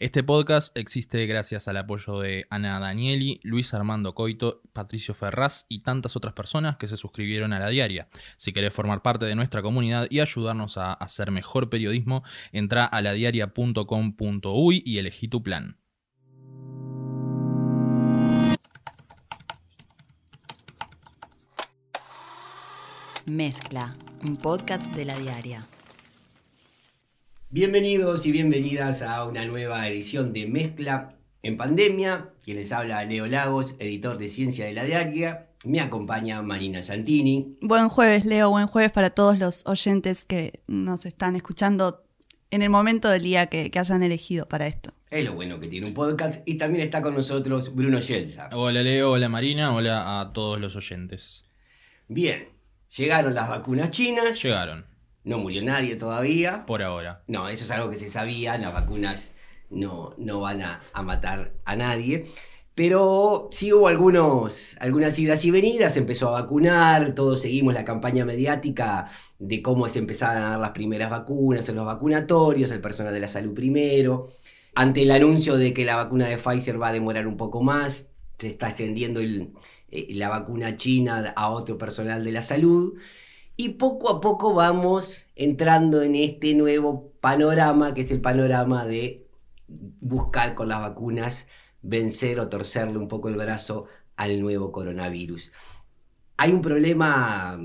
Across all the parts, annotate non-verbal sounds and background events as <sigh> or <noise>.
Este podcast existe gracias al apoyo de Ana Danieli, Luis Armando Coito, Patricio Ferraz y tantas otras personas que se suscribieron a la diaria. Si querés formar parte de nuestra comunidad y ayudarnos a hacer mejor periodismo, entra a ladiaria.com.uy y elegí tu plan. Mezcla, un podcast de la diaria. Bienvenidos y bienvenidas a una nueva edición de Mezcla en Pandemia. Quien les habla, Leo Lagos, editor de Ciencia de la Diaria. Me acompaña Marina Santini. Buen jueves, Leo. Buen jueves para todos los oyentes que nos están escuchando en el momento del día que, que hayan elegido para esto. Es lo bueno que tiene un podcast. Y también está con nosotros Bruno Yelza. Hola Leo, hola Marina, hola a todos los oyentes. Bien, llegaron las vacunas chinas. Llegaron, No murió nadie todavía. por ahora. No, eso es algo que se sabía, las vacunas no, no van a, a matar a nadie. Pero sí hubo algunos, algunas idas y venidas, se empezó a vacunar, todos seguimos la campaña mediática de cómo se empezaban a dar las primeras vacunas en los vacunatorios, el personal de la salud primero. Ante el anuncio de que la vacuna de Pfizer va a demorar un poco más, se está extendiendo el- eh, la vacuna china a otro personal de la salud. Y poco a poco vamos entrando en este nuevo panorama, que es el panorama de buscar con las vacunas vencer o torcerle un poco el brazo al nuevo coronavirus. Hay un problema,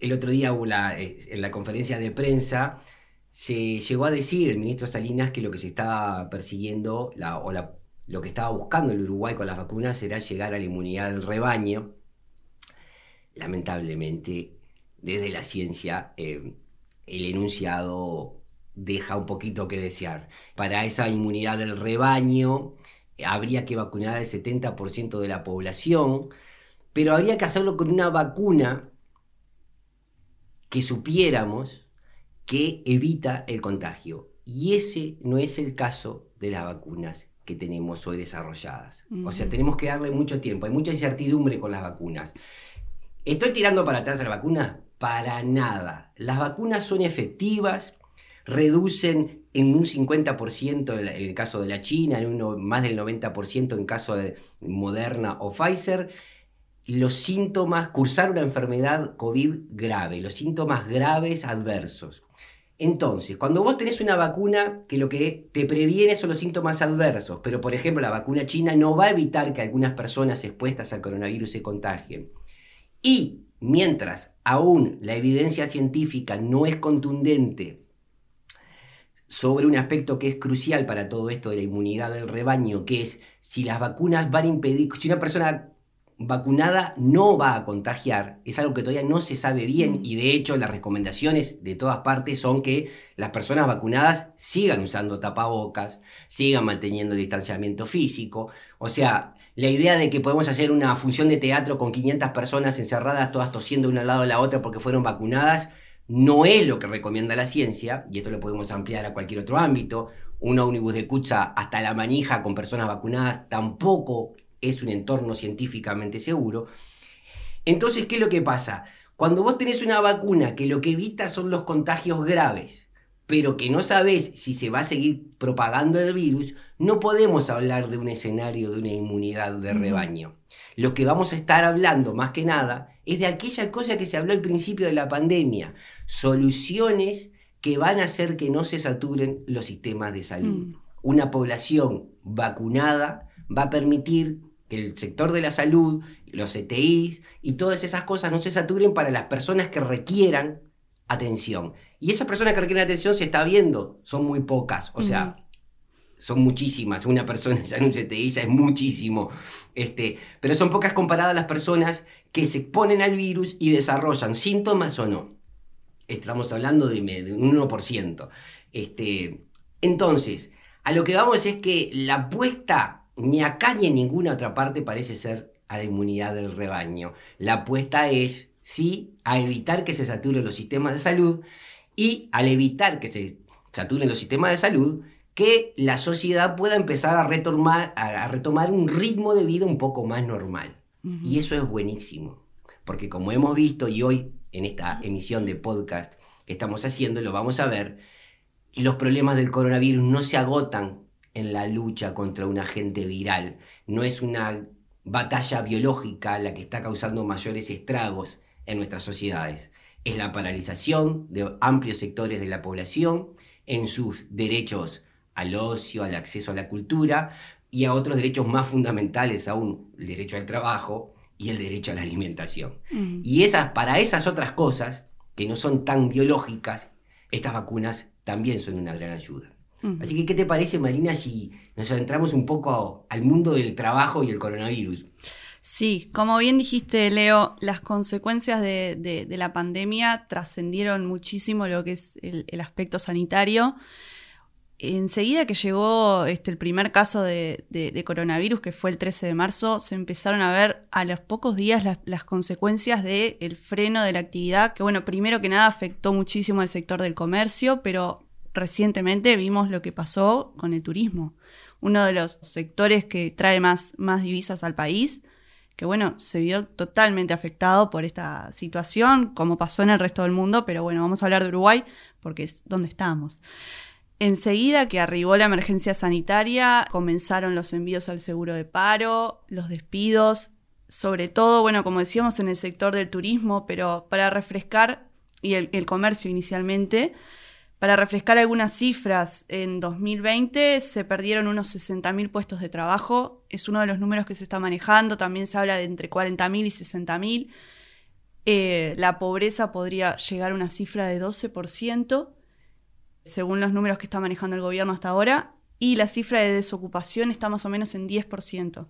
el otro día eh, en la conferencia de prensa, se llegó a decir el ministro Salinas que lo que se estaba persiguiendo, o lo que estaba buscando el Uruguay con las vacunas era llegar a la inmunidad del rebaño. Lamentablemente, desde la ciencia, eh, el enunciado deja un poquito que desear. Para esa inmunidad del rebaño eh, habría que vacunar al 70% de la población, pero habría que hacerlo con una vacuna que supiéramos que evita el contagio. Y ese no es el caso de las vacunas que tenemos hoy desarrolladas. O sea, tenemos que darle mucho tiempo, hay mucha incertidumbre con las vacunas. ¿Estoy tirando para atrás a la vacuna? Para nada. Las vacunas son efectivas, reducen en un 50% en el caso de la China, en uno, más del 90% en caso de Moderna o Pfizer, los síntomas, cursar una enfermedad COVID grave, los síntomas graves adversos. Entonces, cuando vos tenés una vacuna que lo que te previene son los síntomas adversos, pero por ejemplo la vacuna china no va a evitar que algunas personas expuestas al coronavirus se contagien. Y mientras aún la evidencia científica no es contundente sobre un aspecto que es crucial para todo esto de la inmunidad del rebaño, que es si las vacunas van a impedir, si una persona vacunada no va a contagiar, es algo que todavía no se sabe bien Mm. y de hecho las recomendaciones de todas partes son que las personas vacunadas sigan usando tapabocas, sigan manteniendo el distanciamiento físico, o sea, la idea de que podemos hacer una función de teatro con 500 personas encerradas, todas tosiendo una al lado de la otra porque fueron vacunadas, no es lo que recomienda la ciencia, y esto lo podemos ampliar a cualquier otro ámbito. Un ómnibus de Kutza hasta la manija con personas vacunadas tampoco es un entorno científicamente seguro. Entonces, ¿qué es lo que pasa? Cuando vos tenés una vacuna que lo que evita son los contagios graves, pero que no sabés si se va a seguir propagando el virus, no podemos hablar de un escenario de una inmunidad de rebaño. Lo que vamos a estar hablando más que nada es de aquella cosa que se habló al principio de la pandemia, soluciones que van a hacer que no se saturen los sistemas de salud. Mm. Una población vacunada va a permitir que el sector de la salud, los ETIs y todas esas cosas no se saturen para las personas que requieran atención. Y esas personas que requieren atención se está viendo, son muy pocas, o sea, son muchísimas. Una persona <laughs> ya en un CTI ya es muchísimo. Este, pero son pocas comparadas las personas que se exponen al virus y desarrollan síntomas o no. Estamos hablando de, de un 1%. Este, entonces, a lo que vamos es que la apuesta ni acá ni en ninguna otra parte parece ser a la inmunidad del rebaño. La apuesta es, sí, a evitar que se saturen los sistemas de salud y al evitar que se saturen los sistemas de salud, que la sociedad pueda empezar a retomar, a, retomar un ritmo de vida un poco más normal. Y eso es buenísimo, porque como hemos visto y hoy en esta emisión de podcast que estamos haciendo, lo vamos a ver, los problemas del coronavirus no se agotan en la lucha contra un agente viral. No es una batalla biológica la que está causando mayores estragos en nuestras sociedades. Es la paralización de amplios sectores de la población en sus derechos al ocio, al acceso a la cultura y a otros derechos más fundamentales aún, el derecho al trabajo y el derecho a la alimentación. Mm. Y esas, para esas otras cosas, que no son tan biológicas, estas vacunas también son una gran ayuda. Mm. Así que, ¿qué te parece, Marina, si nos adentramos un poco al mundo del trabajo y el coronavirus? Sí, como bien dijiste, Leo, las consecuencias de, de- de la pandemia trascendieron muchísimo lo que es el, el aspecto sanitario. Enseguida que llegó este, el primer caso de, coronavirus, que fue el 13 de marzo, se empezaron a ver a los pocos días las, las consecuencias del freno de la actividad, que bueno, primero que nada afectó muchísimo al sector del comercio, pero recientemente vimos lo que pasó con el turismo, uno de los sectores que trae más, más divisas al país que bueno, se vio totalmente afectado por esta situación, como pasó en el resto del mundo, pero bueno, vamos a hablar de Uruguay porque es donde estamos. Enseguida que arribó la emergencia sanitaria, comenzaron los envíos al seguro de paro, los despidos, sobre todo, bueno, como decíamos, en el sector del turismo, pero para refrescar, y el, comercio inicialmente, para refrescar algunas cifras, en 2020 se perdieron unos 60.000 puestos de trabajo, es uno de los números que se está manejando, también se habla de entre 40.000 y 60.000. Eh, la pobreza podría llegar a una cifra de 12%, según los números que está manejando el gobierno hasta ahora, y la cifra de desocupación está más o menos en 10%.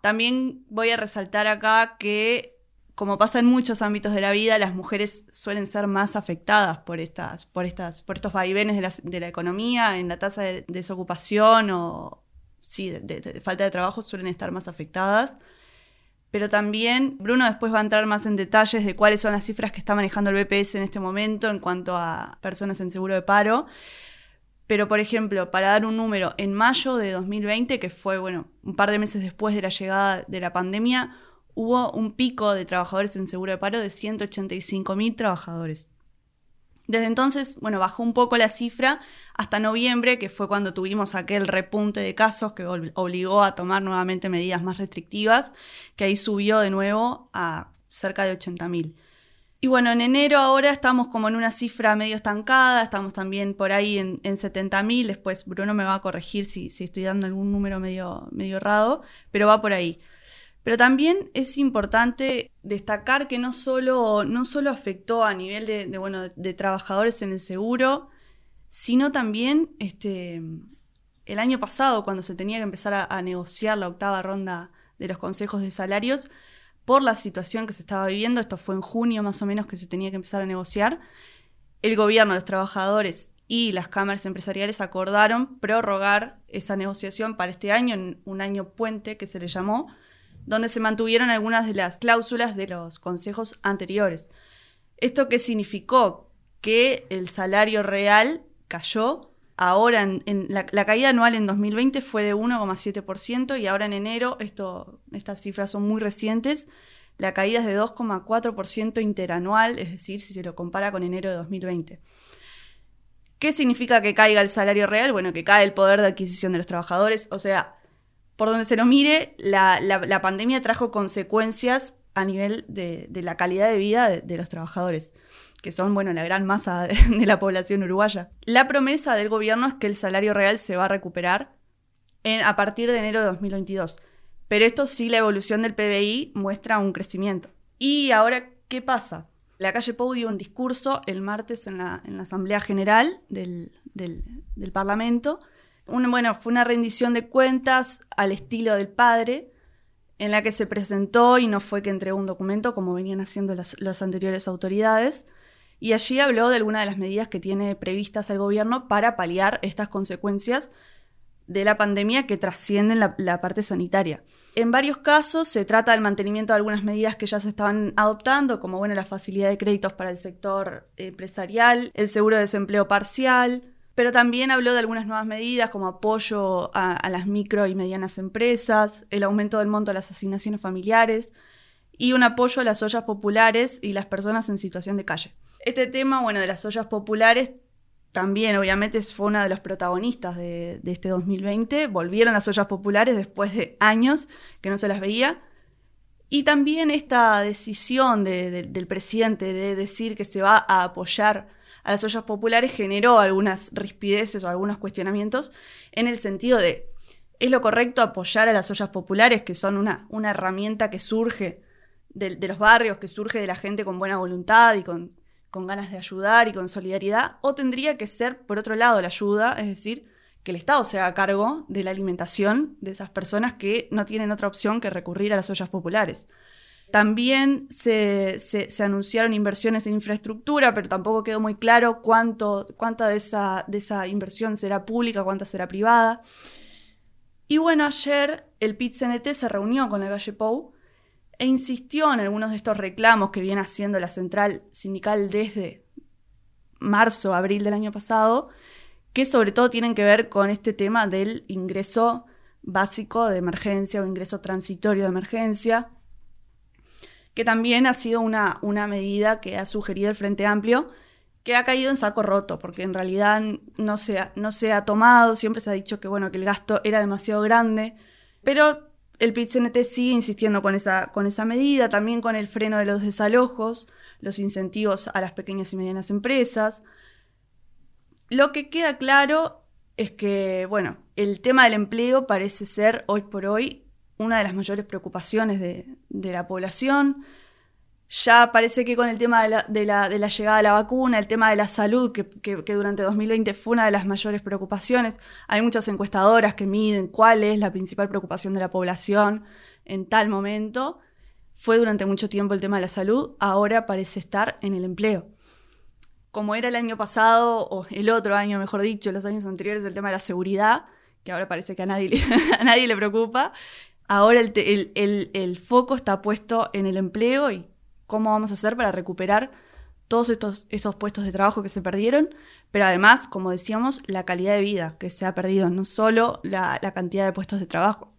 También voy a resaltar acá que como pasa en muchos ámbitos de la vida, las mujeres suelen ser más afectadas por, estas, por, estas, por estos vaivenes de la, de la economía, en la tasa de desocupación o sí, de, falta de trabajo suelen estar más afectadas. Pero también Bruno después va a entrar más en detalles de cuáles son las cifras que está manejando el BPS en este momento en cuanto a personas en seguro de paro. Pero, por ejemplo, para dar un número, en mayo de 2020, que fue, bueno, un par de meses después de la llegada de la pandemia, hubo un pico de trabajadores en seguro de paro de 185.000 trabajadores. Desde entonces, bueno, bajó un poco la cifra hasta noviembre, que fue cuando tuvimos aquel repunte de casos que obligó a tomar nuevamente medidas más restrictivas, que ahí subió de nuevo a cerca de 80.000. Y bueno, en enero ahora estamos como en una cifra medio estancada, estamos también por ahí en, en 70.000, después Bruno me va a corregir si, si estoy dando algún número medio, medio errado, pero va por ahí. Pero también es importante destacar que no solo, no solo afectó a nivel de, bueno, de trabajadores en el seguro, sino también este, el año pasado, cuando se tenía que empezar a, a negociar la octava ronda de los consejos de salarios, por la situación que se estaba viviendo, esto fue en junio más o menos que se tenía que empezar a negociar, el gobierno, los trabajadores y las cámaras empresariales acordaron prorrogar esa negociación para este año, en un año puente que se le llamó, donde se mantuvieron algunas de las cláusulas de los consejos anteriores. ¿Esto qué significó? Que el salario real cayó. Ahora, en, en la, la, caída anual en 2020 fue de 1,7% y ahora en enero, esto, estas cifras son muy recientes, la caída es de 2,4% interanual, es decir, si se lo compara con enero de 2020. ¿Qué significa que caiga el salario real? Bueno, que cae el poder de adquisición de los trabajadores. O sea, por donde se lo mire, la, pandemia trajo consecuencias a nivel de, la calidad de vida de, los trabajadores, que son, bueno, la gran masa <laughs> de, la población uruguaya. La promesa del gobierno es que el salario real se va a recuperar a partir de enero de 2022. Pero esto sí, la evolución del PBI muestra un crecimiento. Y ahora, ¿qué pasa? La calle Pou dio un discurso el martes en la, Asamblea General del Parlamento. Bueno, fue una rendición de cuentas al estilo del padre, en la que se presentó y no fue que entregó un documento como venían haciendo las, anteriores autoridades. Y allí habló de algunas de las medidas que tiene previstas el gobierno para paliar estas consecuencias de la pandemia que trascienden la, parte sanitaria. En varios casos se trata del mantenimiento de algunas medidas que ya se estaban adoptando, como bueno, la facilidad de créditos para el sector empresarial, el seguro de desempleo parcial, pero también habló de algunas nuevas medidas como apoyo a, las micro y medianas empresas, el aumento del monto de las asignaciones familiares y un apoyo a las ollas populares y las personas en situación de calle. Este tema, bueno, de las ollas populares también obviamente fue una de los protagonistas de, este 2020. Volvieron las ollas populares después de años que no se las veía. Y también esta decisión de- de- del presidente de decir que se va a apoyar a las ollas populares generó algunas rispideces o algunos cuestionamientos en el sentido de, ¿es lo correcto apoyar a las ollas populares, que son una, una herramienta que surge de, los barrios, que surge de la gente con buena voluntad y con, con ganas de ayudar y con solidaridad? ¿O tendría que ser, por otro lado, la ayuda, es decir, que el Estado se haga cargo de la alimentación de esas personas que no tienen otra opción que recurrir a las ollas populares. También se, se- anunciaron inversiones en infraestructura, pero tampoco quedó muy claro cuánto, cuánta de esa, de esa inversión será pública, cuánta será privada. Y bueno, ayer el PIT-CNT se reunió con la calle Pou e insistió en algunos de estos reclamos que viene haciendo la central sindical desde marzo, abril del año pasado, que sobre todo tienen que ver con este tema del ingreso básico de emergencia o ingreso transitorio de emergencia, que también ha sido una, una medida que ha sugerido el Frente Amplio, que ha caído en saco roto, porque en realidad no se ha, no se ha tomado, siempre se ha dicho que, bueno, que el gasto era demasiado grande, pero el PIT-CNT sigue insistiendo con esa, con esa medida, también con el freno de los desalojos, los incentivos a las pequeñas y medianas empresas. Lo que queda claro es que, bueno, el tema del empleo parece ser hoy por hoy una de las mayores preocupaciones de, la población. Ya parece que con el tema de la, llegada de la vacuna, el tema de la salud, que, que- durante 2020 fue una de las mayores preocupaciones, hay muchas encuestadoras que miden cuál es la principal preocupación de la población en tal momento. Fue durante mucho tiempo el tema de la salud, ahora parece estar en el empleo. Como era el año pasado, o el otro año, mejor dicho, los años anteriores, el tema de la seguridad, que ahora parece que a nadie <laughs> a nadie le preocupa, ahora el, el- el- foco está puesto en el empleo y cómo vamos a hacer para recuperar todos estos, estos puestos de trabajo que se perdieron, pero además, como decíamos, la calidad de vida que se ha perdido, no solo la, la cantidad de puestos de trabajo.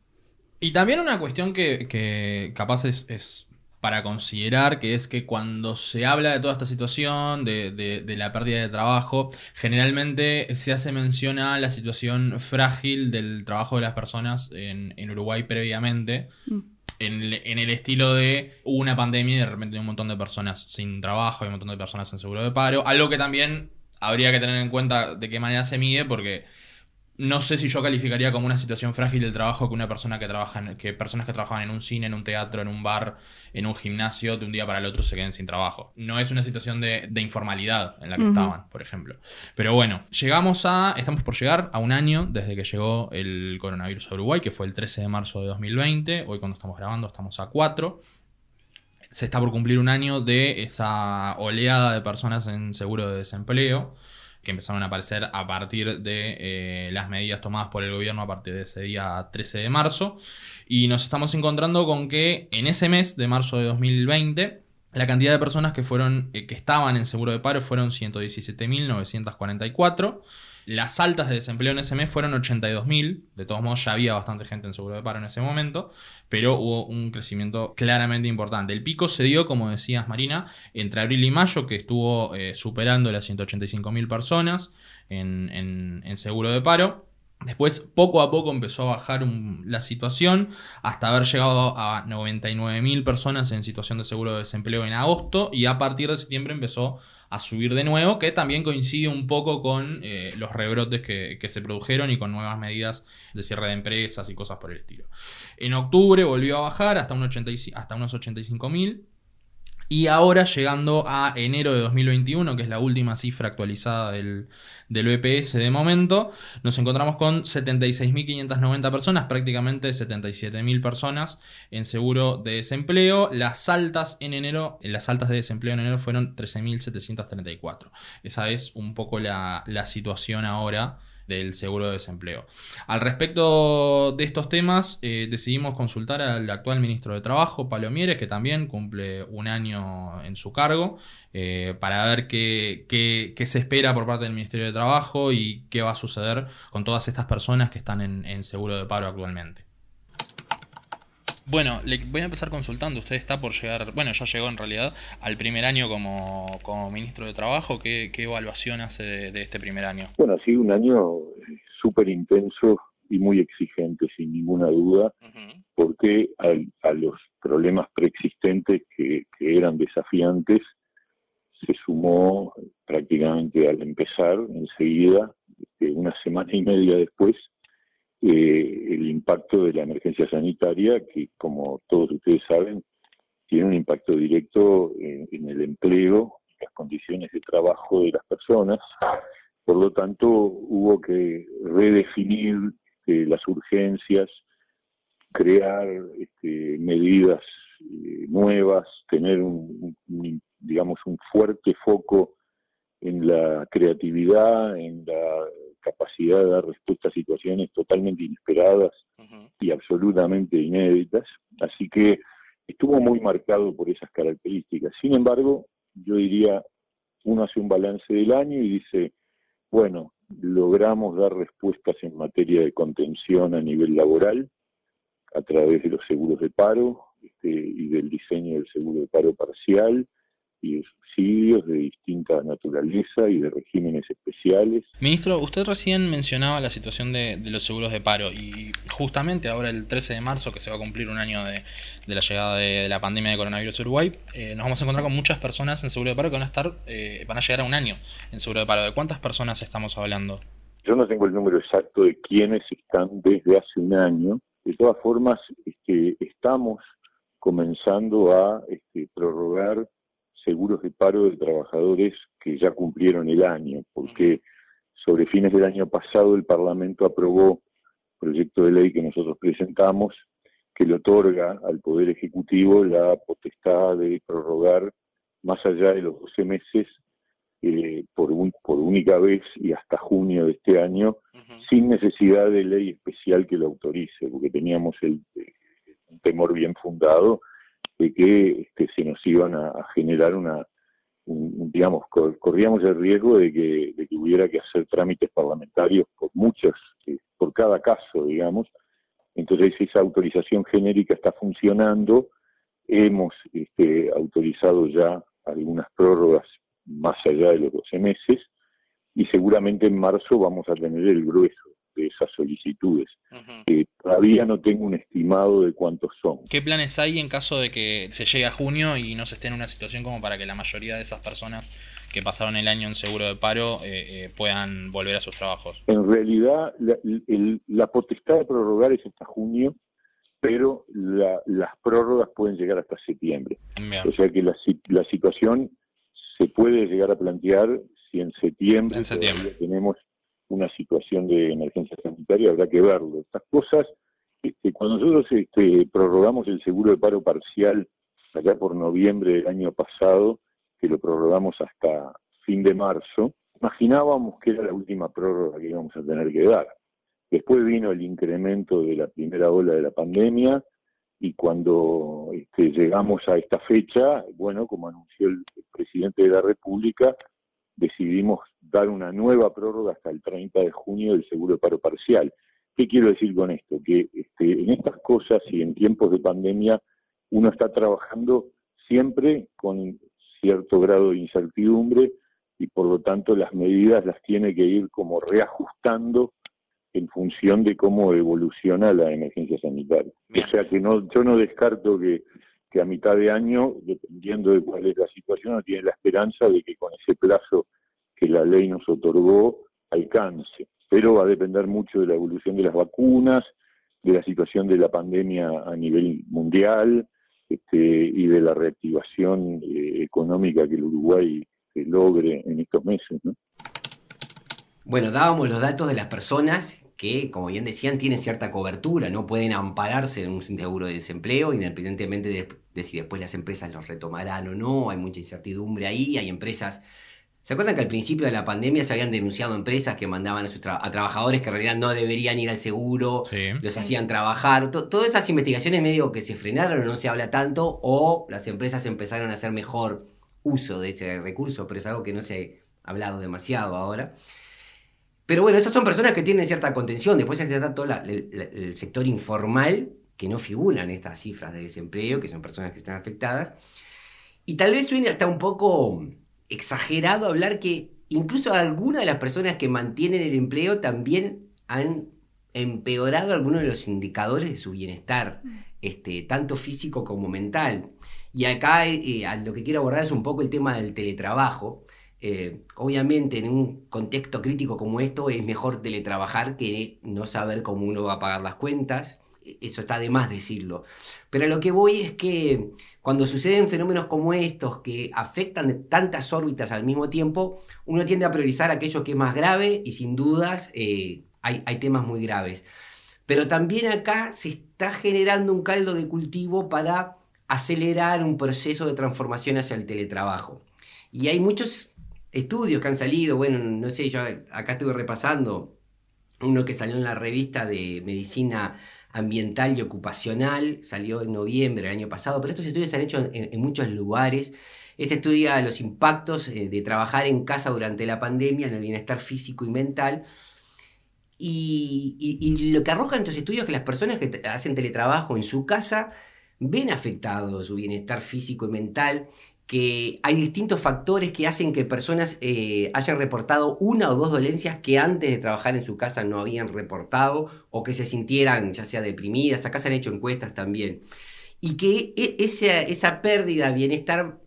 Y también una cuestión que, que capaz es para considerar, que es que cuando se habla de toda esta situación, de, de- de la pérdida de trabajo, generalmente se hace mención a la situación frágil del trabajo de las personas en, en Uruguay previamente. Mm. En el, en el estilo de una pandemia y de repente hay un montón de personas sin trabajo, hay un montón de personas en seguro de paro. Algo que también habría que tener en cuenta de qué manera se mide, porque no sé si yo calificaría como una situación frágil del trabajo que una persona que trabaja en, que personas que trabajan en un cine, en un teatro, en un bar, en un gimnasio, de un día para el otro se queden sin trabajo. No es una situación de, de informalidad en la que estaban, por ejemplo. Pero bueno, llegamos a, estamos por llegar a un año desde que llegó el coronavirus a Uruguay, que fue el 13 de marzo de 2020. Hoy cuando estamos grabando estamos a 4 se está por cumplir un año de esa oleada de personas en seguro de desempleo que empezaron a aparecer a partir de eh, las medidas tomadas por el gobierno a partir de ese día 13 de marzo. Y nos estamos encontrando con que en ese mes de marzo de 2020 la cantidad de personas que fueron eh, que estaban en seguro de paro fueron 117.944. Las altas de desempleo en ese mes fueron 82.000. De todos modos, ya había bastante gente en seguro de paro en ese momento, pero hubo un crecimiento claramente importante. El pico se dio, como decías, Marina, entre abril y mayo, que estuvo eh, superando las 185.000 personas en, en- en seguro de paro. Después, poco a poco empezó a bajar la situación hasta haber llegado a 99.000 personas en situación de seguro de desempleo en agosto y a partir de septiembre empezó a subir de nuevo, que también coincide un poco con eh, los rebrotes que, que se produjeron y con nuevas medidas de cierre de empresas y cosas por el estilo. En octubre volvió a bajar hasta, un 85 hasta unos 85.000 y ahora llegando a enero de 2021, que es la última cifra actualizada del, del BPS de momento, nos encontramos con 76.590 personas, prácticamente 77.000 personas en seguro de desempleo. Las altas en enero, las altas de desempleo en enero fueron 13.734. Esa es un poco la, la situación ahora del seguro de desempleo. Al respecto de estos temas, eh, decidimos consultar al actual ministro de Trabajo, Pablo Mieres, que también cumple un año en su cargo, eh, para ver qué, qué- se espera por parte del Ministerio de Trabajo y qué va a suceder con todas estas personas que están en seguro de paro actualmente. Bueno, le voy a empezar consultando. Usted está por llegar, bueno, ya llegó en realidad al primer año como, como ministro de Trabajo. ¿Qué, qué evaluación hace de, este primer año? Bueno, ha sido un año eh, súper intenso y muy exigente, sin ninguna duda, porque a, los problemas preexistentes que, que eran desafiantes se sumó prácticamente al empezar, enseguida, este, una semana y media después, eh, el impacto de la emergencia sanitaria, que como todos ustedes saben, tiene un impacto directo en, el empleo, las condiciones de trabajo de las personas. Por lo tanto, hubo que redefinir eh, las urgencias, crear este, medidas eh, nuevas, tener un, digamos, un fuerte foco en la creatividad, en la capacidad de dar respuesta a situaciones totalmente inesperadas y absolutamente inéditas. Así que estuvo muy marcado por esas características. Sin embargo, yo diría, uno hace un balance del año y dice, bueno, logramos dar respuestas en materia de contención a nivel laboral a través de los seguros de paro este, y del diseño del seguro de paro parcial, y de subsidios de distinta naturaleza y de regímenes especiales. Ministro, usted recién mencionaba la situación de, los seguros de paro y justamente ahora el 13 de marzo, que se va a cumplir un año de, la llegada de, la pandemia de coronavirus a Uruguay, eh, nos vamos a encontrar con muchas personas en seguro de paro que van a estar, eh, van a llegar a un año en seguro de paro. ¿De cuántas personas estamos hablando? Yo no tengo el número exacto de quiénes están desde hace un año. De todas formas, este, estamos comenzando a este, prorrogar seguros de paro de trabajadores que ya cumplieron el año, porque sobre fines del año pasado el Parlamento aprobó un proyecto de ley que nosotros presentamos que le otorga al Poder Ejecutivo la potestad de prorrogar más allá de los 12 meses eh, por, por única vez y hasta junio de este año, sin necesidad de ley especial que lo autorice, porque teníamos el, eh, un temor bien fundado de que este, se nos iban a, generar una, digamos, corríamos el riesgo de que, de que hubiera que hacer trámites parlamentarios por muchos, eh, por cada caso, digamos. Entonces esa autorización genérica está funcionando. Hemos este, autorizado ya algunas prórrogas más allá de los 12 meses y seguramente en marzo vamos a tener el grueso de esas solicitudes. Eh, todavía no tengo un estimado de cuántos son. ¿Qué planes hay en caso de que se llegue a junio y no se esté en una situación como para que la mayoría de esas personas que pasaron el año en seguro de paro eh, eh, puedan volver a sus trabajos? En realidad, la, potestad de prorrogar es hasta junio, pero las prórrogas pueden llegar hasta septiembre. O sea que la, la situación se puede llegar a plantear si en septiembre, en septiembre. tenemos una situación de emergencia sanitaria, habrá que verlo. Estas cosas, este, cuando nosotros este, prorrogamos el seguro de paro parcial allá por noviembre del año pasado, que lo prorrogamos hasta fin de marzo, imaginábamos que era la última prórroga que íbamos a tener que dar. Después vino el incremento de la primera ola de la pandemia y cuando este, llegamos a esta fecha, bueno, como anunció el presidente de la República, decidimos dar una nueva prórroga hasta el 30 de junio del seguro de paro parcial. ¿Qué quiero decir con esto? Que este, en estas cosas y en tiempos de pandemia uno está trabajando siempre con cierto grado de incertidumbre y por lo tanto las medidas las tiene que ir como reajustando en función de cómo evoluciona la emergencia sanitaria. O sea que no, yo no descarto que, que a mitad de año, dependiendo de cuál es la situación, uno tiene la esperanza de que con ese plazo que la ley nos otorgó alcance. Pero va a depender mucho de la evolución de las vacunas, de la situación de la pandemia a nivel mundial este, y de la reactivación eh, económica que el Uruguay eh, logre en estos meses. Bueno, dábamos los datos de las personas que, como bien decían, tienen cierta cobertura, no pueden ampararse en un seguro de desempleo, independientemente de, de si después las empresas los retomarán o no, hay mucha incertidumbre ahí, hay empresas ¿Se acuerdan que al principio de la pandemia se habían denunciado empresas que mandaban a, trabajadores que en realidad no deberían ir al seguro, los hacían trabajar? todas esas investigaciones medio que se frenaron, no se habla tanto, o las empresas empezaron a hacer mejor uso de ese recurso, pero es algo que no se ha hablado demasiado ahora. Pero bueno, esas son personas que tienen cierta contención. Después está todo el, sector informal que no figuran estas cifras de desempleo, que son personas que están afectadas. Y tal vez suene hasta un poco exagerado hablar que incluso algunas de las personas que mantienen el empleo también han empeorado algunos de los indicadores de su bienestar, mm. este, tanto físico como mental. Y acá eh, lo que quiero abordar es un poco el tema del teletrabajo. Eh, obviamente en un contexto crítico como esto es mejor teletrabajar que no saber cómo uno va a pagar las cuentas. Eso está de más decirlo. Pero lo que voy es que cuando suceden fenómenos como estos que afectan tantas órbitas al mismo tiempo, uno tiende a priorizar aquello que es más grave y sin dudas eh, hay, hay temas muy graves. Pero también acá se está generando un caldo de cultivo para acelerar un proceso de transformación hacia el teletrabajo. Y hay muchos estudios que han salido, bueno, no sé, yo acá estuve repasando uno que salió en la revista de Medicina Ambiental y Ocupacional, salió en noviembre del año pasado, pero estos estudios se han hecho en, muchos lugares. Este estudia los impactos eh, de trabajar en casa durante la pandemia en el bienestar físico y mental. Y, y lo que arrojan estos estudios es que las personas que hacen teletrabajo en su casa ven afectado su bienestar físico y mental, que hay distintos factores que hacen que personas eh, hayan reportado una o dos dolencias que antes de trabajar en su casa no habían reportado o que se sintieran ya sea deprimidas, acá se han hecho encuestas también, y que e, esa, esa pérdida de bienestar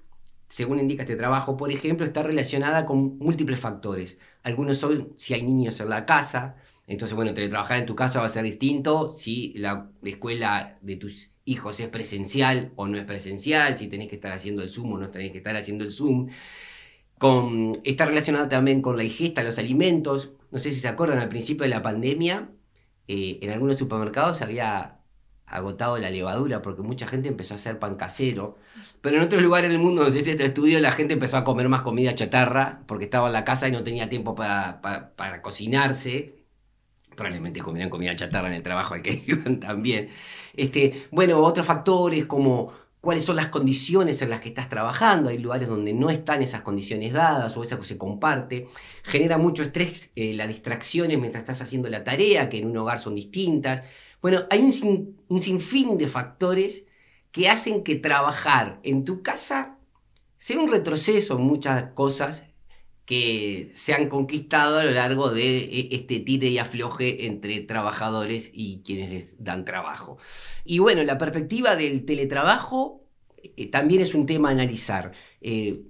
según indica este trabajo, por ejemplo, está relacionada con múltiples factores. Algunos son si hay niños en la casa, entonces, bueno, teletrabajar en tu casa va a ser distinto si la escuela de tus hijos es presencial o no es presencial, si tenés que estar haciendo el Zoom o no tenés que estar haciendo el Zoom. Con, está relacionado también con la ingesta de los alimentos. No sé si se acuerdan, al principio de la pandemia, eh, en algunos supermercados se había agotado la levadura porque mucha gente empezó a hacer pan casero. Pero en otros lugares del mundo, donde este estudio, la gente empezó a comer más comida chatarra porque estaba en la casa y no tenía tiempo para, para cocinarse probablemente comieran comida chatarra en el trabajo al que <laughs> iban también. Este, bueno, otros factores como cuáles son las condiciones en las que estás trabajando, hay lugares donde no están esas condiciones dadas o eso se comparte, genera mucho estrés eh, las distracciones mientras estás haciendo la tarea, que en un hogar son distintas. Bueno, hay un, un sinfín de factores que hacen que trabajar en tu casa sea un retroceso en muchas cosas que se han conquistado a lo largo de e, este tire y afloje entre trabajadores y quienes les dan trabajo. Y bueno, la perspectiva del teletrabajo eh, también es un tema a analizar. Eh,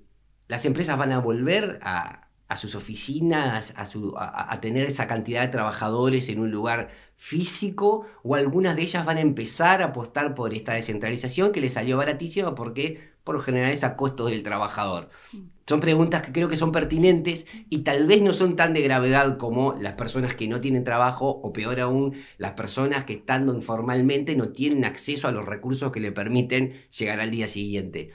las empresas van a volver a, sus oficinas, a, tener esa cantidad de trabajadores en un lugar físico, o algunas de ellas van a empezar a apostar por esta descentralización que les salió baratísima porque por lo general es a costo del trabajador. Son preguntas que creo que son pertinentes y tal vez no son tan de gravedad como las personas que no tienen trabajo o peor aún, las personas que estando informalmente no tienen acceso a los recursos que le permiten llegar al día siguiente.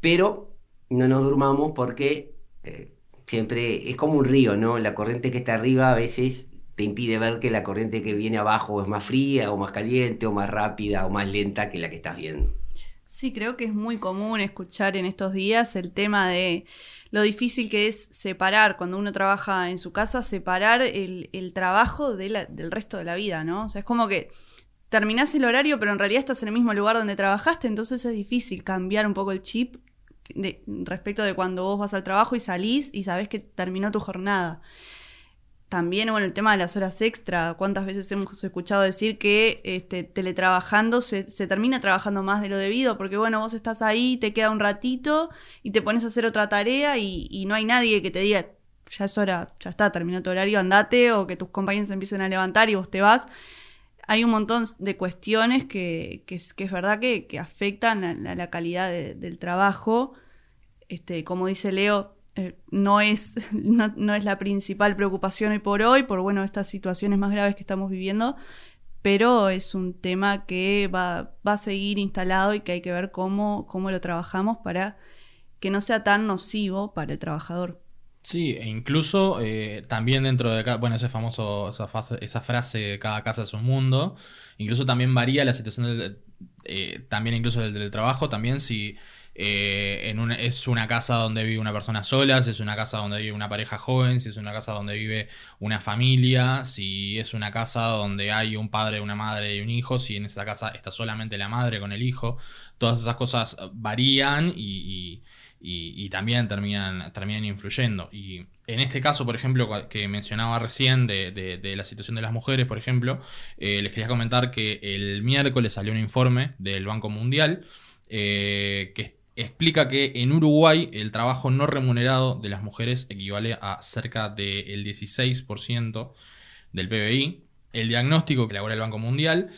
Pero no nos durmamos porque eh, siempre es como un río, ¿no? La corriente que está arriba a veces te impide ver que la corriente que viene abajo es más fría o más caliente o más rápida o más lenta que la que estás viendo. Sí, creo que es muy común escuchar en estos días el tema de lo difícil que es separar, cuando uno trabaja en su casa, separar el, trabajo del resto de la vida, ¿no? O sea, es como que terminás el horario, pero en realidad estás en el mismo lugar donde trabajaste, entonces es difícil cambiar un poco el chip de, respecto de cuando vos vas al trabajo y salís y sabés que terminó tu jornada también, bueno, el tema de las horas extra, cuántas veces hemos escuchado decir que este, teletrabajando se, termina trabajando más de lo debido, porque bueno, vos estás ahí, te queda un ratito y te pones a hacer otra tarea y, no hay nadie que te diga, ya es hora, ya está, terminó tu horario, andate, o que tus compañeros se empiecen a levantar y vos te vas. Hay un montón de cuestiones que, que, es, verdad que, afectan a, la calidad del trabajo. Este, como dice Leo, eh, no, es, <laughs> no, es la principal preocupación hoy por hoy, por bueno, estas situaciones más graves que estamos viviendo, pero es un tema que va, va a seguir instalado y que hay que ver cómo, cómo lo trabajamos para que no sea tan nocivo para el trabajador. Sí, e incluso eh, también dentro de, bueno, ese famoso, esa, esa frase, cada casa es un mundo, incluso también varía la situación eh, también incluso del, del, trabajo, también si eh, es una casa donde vive una persona sola, si es una casa donde vive una pareja joven, si es una casa donde vive una familia, si es una casa donde hay un padre, una madre y un hijo, si en esa casa está solamente la madre con el hijo. Todas esas cosas varían y, también terminan, terminan influyendo. Y en este caso, por ejemplo, que mencionaba recién de, la situación de las mujeres, por ejemplo, eh, les quería comentar que el miércoles salió un informe del Banco Mundial eh, que explica que en Uruguay el trabajo no remunerado de las mujeres equivale a cerca del 16% del PBI. El diagnóstico que elabora el Banco Mundial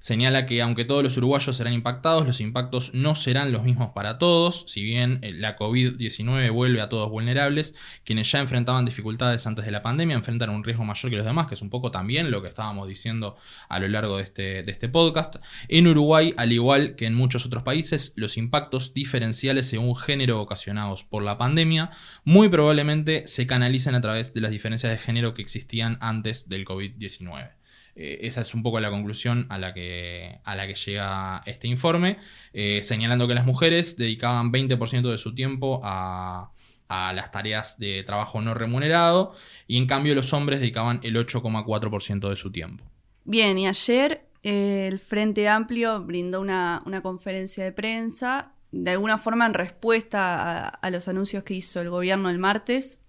Señala que aunque todos los uruguayos serán impactados, los impactos no serán los mismos para todos. Si bien eh, la COVID-19 vuelve a todos vulnerables, quienes ya enfrentaban dificultades antes de la pandemia enfrentan un riesgo mayor que los demás, que es un poco también lo que estábamos diciendo a lo largo de este, de este podcast. En Uruguay, al igual que en muchos otros países, los impactos diferenciales según género ocasionados por la pandemia muy probablemente se canalicen a través de las diferencias de género que existían antes del COVID-19. Eh, esa es un poco la conclusión a la que, a la que llega este informe, eh, señalando que las mujeres dedicaban 20% de su tiempo a, las tareas de trabajo no remunerado y en cambio los hombres dedicaban el 8,4% de su tiempo. Bien, y ayer eh, el Frente Amplio brindó una, conferencia de prensa, de alguna forma en respuesta a, los anuncios que hizo el gobierno el martes,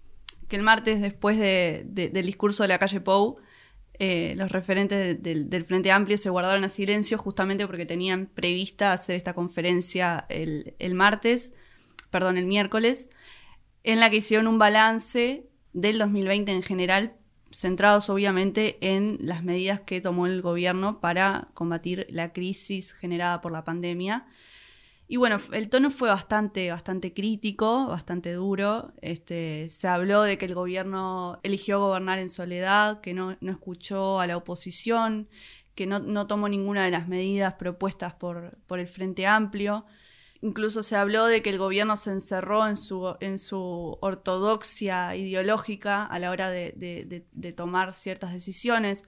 que el martes después del discurso de la calle Pou, eh, los referentes del Frente Amplio se guardaron a silencio justamente porque tenían prevista hacer esta conferencia el, martes, perdón, el miércoles, en la que hicieron un balance del 2020 en general, centrados obviamente en las medidas que tomó el gobierno para combatir la crisis generada por la pandemia y bueno, el tono fue bastante, bastante crítico, bastante duro. Este, se habló de que el gobierno eligió gobernar en soledad, que no, escuchó a la oposición, que no, tomó ninguna de las medidas propuestas por, por, el Frente Amplio. Incluso se habló de que el gobierno se encerró en su, en su ortodoxia ideológica a la hora de, de tomar ciertas decisiones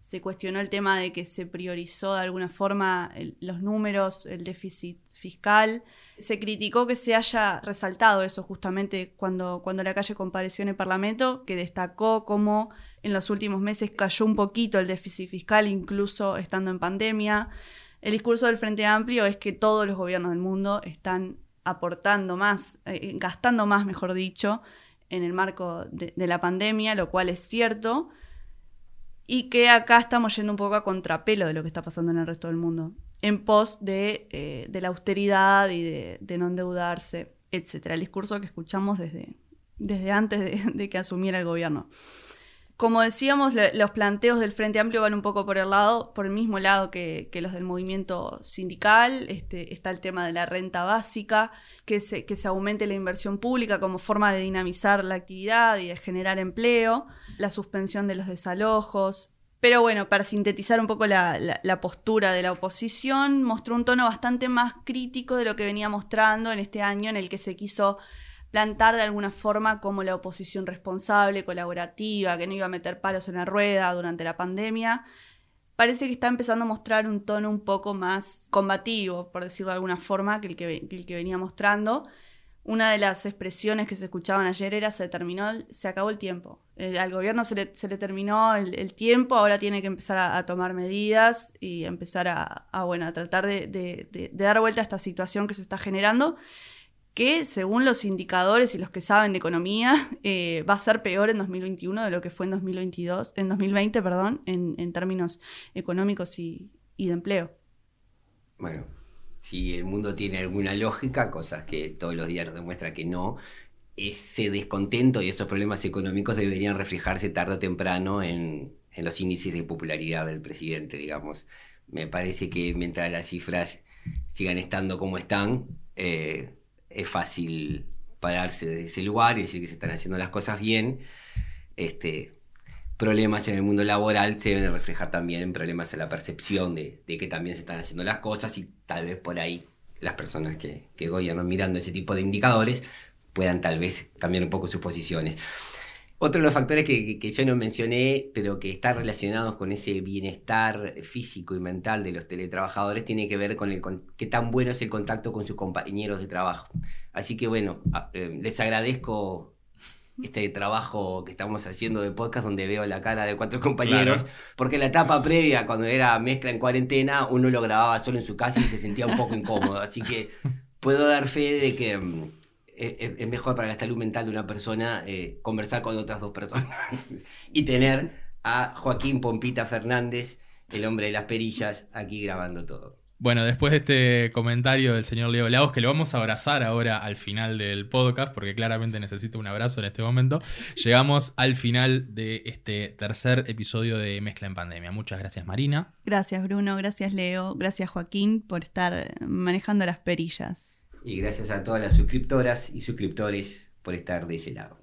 se cuestionó el tema de que se priorizó de alguna forma los números, el déficit fiscal. Se criticó que se haya resaltado eso justamente cuando, cuando la calle compareció en el Parlamento, que destacó cómo en los últimos meses cayó un poquito el déficit fiscal, incluso estando en pandemia. El discurso del Frente Amplio es que todos los gobiernos del mundo están aportando más, eh, gastando más, mejor dicho, en el marco de la pandemia, lo cual es cierto y que acá estamos yendo un poco a contrapelo de lo que está pasando en el resto del mundo, en pos de, eh, la austeridad y de, no endeudarse, etc. El discurso que escuchamos desde, desde antes de que asumiera el gobierno. Como decíamos, los planteos del Frente Amplio van un poco por el lado, por el mismo lado que, los del movimiento sindical. Este, está el tema de la renta básica, que se, que se aumente la inversión pública como forma de dinamizar la actividad y de generar empleo, la suspensión de los desalojos. Pero bueno, para sintetizar un poco la, postura de la oposición, mostró un tono bastante más crítico de lo que venía mostrando en este año en el que se quiso plantar de alguna forma como la oposición responsable, colaborativa, que no iba a meter palos en la rueda durante la pandemia, parece que está empezando a mostrar un tono un poco más combativo, por decirlo de alguna forma, que el que, el que venía mostrando. Una de las expresiones que se escuchaban ayer era se terminó, se acabó el tiempo. Eh, al gobierno se le, se le terminó el, tiempo, ahora tiene que empezar a, tomar medidas y empezar a, bueno, a tratar de, de dar vuelta a esta situación que se está generando que según los indicadores y los que saben de economía, <laughs> eh, va a ser peor en 2021 de lo que fue en 2022, en 2020, perdón, en, términos económicos y, de empleo. Bueno, si el mundo tiene alguna lógica, cosas que todos los días nos demuestra que no, ese descontento y esos problemas económicos deberían reflejarse tarde o temprano en, los índices de popularidad del presidente, digamos. Me parece que mientras las cifras sigan estando como están, eh, es fácil pararse de ese lugar y decir que se están haciendo las cosas bien. Este, problemas en el mundo laboral se deben reflejar también en problemas en la percepción de, que también se están haciendo las cosas y tal vez por ahí las personas que, gobiernan mirando ese tipo de indicadores puedan tal vez cambiar un poco sus posiciones. Otro de los factores que, yo no mencioné, pero que está relacionados con ese bienestar físico y mental de los teletrabajadores, tiene que ver con el qué tan bueno es el contacto con sus compañeros de trabajo. Así que bueno, eh, les agradezco este trabajo que estamos haciendo de podcast donde veo la cara de cuatro <laughs> compañeros, porque la etapa previa, cuando era mezcla en cuarentena, uno lo grababa solo en su casa y se sentía un poco incómodo. Así que puedo dar fe de que mm, es, mejor para la salud mental de una persona eh, conversar con otras dos personas <laughs> y tener a Joaquín Pompita Fernández, el hombre de las perillas, aquí grabando todo. Bueno, después de este comentario del señor Leo Lagos, que lo vamos a abrazar ahora al final del podcast, porque claramente necesita un abrazo en este momento, llegamos al final de este tercer episodio de Mezcla en Pandemia. Muchas gracias, Marina. Gracias, Bruno. Gracias, Leo. Gracias, Joaquín, por estar manejando las perillas. Y gracias a todas las suscriptoras y suscriptores por estar de ese lado.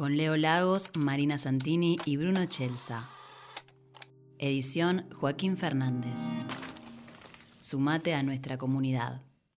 Con Leo Lagos, Marina Santini y Bruno Chelsa. Edición Joaquín Fernández. Sumate a nuestra comunidad.